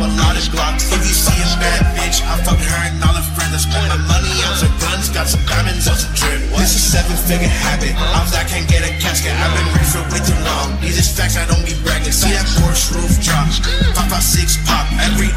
a lot of glocks. If you see a bad bitch, I fuck her and all her friends. I spend my money on some guns, got some diamonds on some drip. This is seven figure habit. I'm I can't get a casket. I've been rich for way too long. These is facts, I don't be bragging. See that Porsche roof drop. Pop out six pop. Every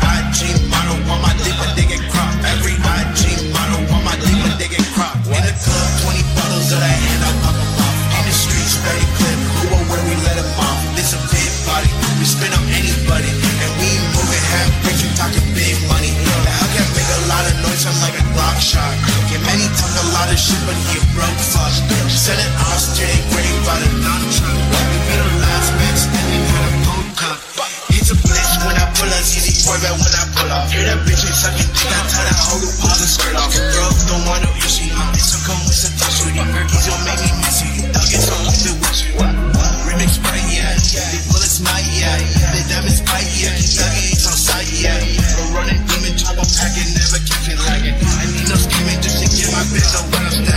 It off, J. Grave by the non-truck. We be the last man standing for the pole cup. It's a bitch when I pull up, easy Corvette when I pull off. Hear that bitch sucking dick, I tell that hoe to pause and skirt off. Girls don't want no issue, my bitch come with some touch with you. Don't make me miss you, you thug it, so I'm still with you. Remix right, yeah. The bullets my, yeah. The diamonds bite, yeah. Thug it, it's on sight, yeah. Running demon, a packet, never catch it lagging. I need no skimming just to get my bitch on what I'm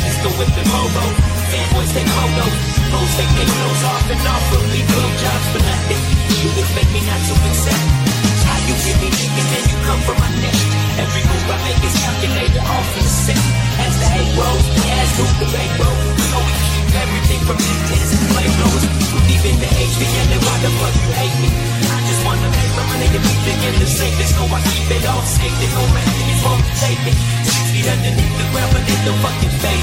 Bitches go with the mobo. Fanboys take photos. Hoes take their clothes off and off of me. Blow jobs for nothing. You expect me not to accept. How you give me dick and then you come from my neck. Every move I make is calculated off in the set. As the hate rolls, the ass move the bank roll. So we keep everything from intense to play blows. Deep in the HV and then why the fuck you hate me? I just wanna make my money and be thinking the safest. So I keep it all safe. There's no man niggas won't take it. Six feet underneath the ground, but it don't fucking face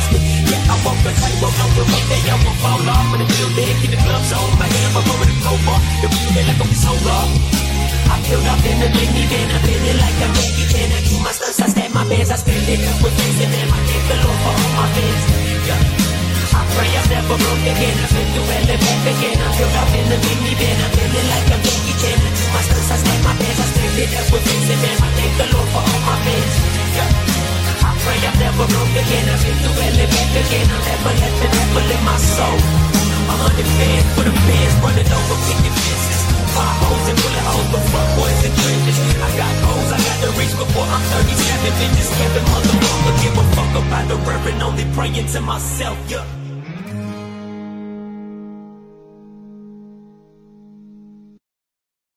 walk the tightrope, no remote. They all gon' fall off in the building. Keep the gloves on, my hand up over the crowbar. The weed like I'm so raw. I up in the Biggie bin, I feel it like a Mickey Ten. I do my stunts, I stack my bands, I spend it with things and then I thank the Lord for all my fans. Yeah. I pray I'm never broke again. I've been through hell and back again. I filled up in the Biggie bin, I feel it like a Mickey Ten. I do my stunts, I stack my bands, I spend it with things and then I in my soul. A hundred fans for the fans running over. Five and bullet holes, but fuck boys and trenches. I got goals, I got to reach before I'm 37. Bitches camping, motherfucker. Give a fuck about the reverend, only praying to myself, yeah.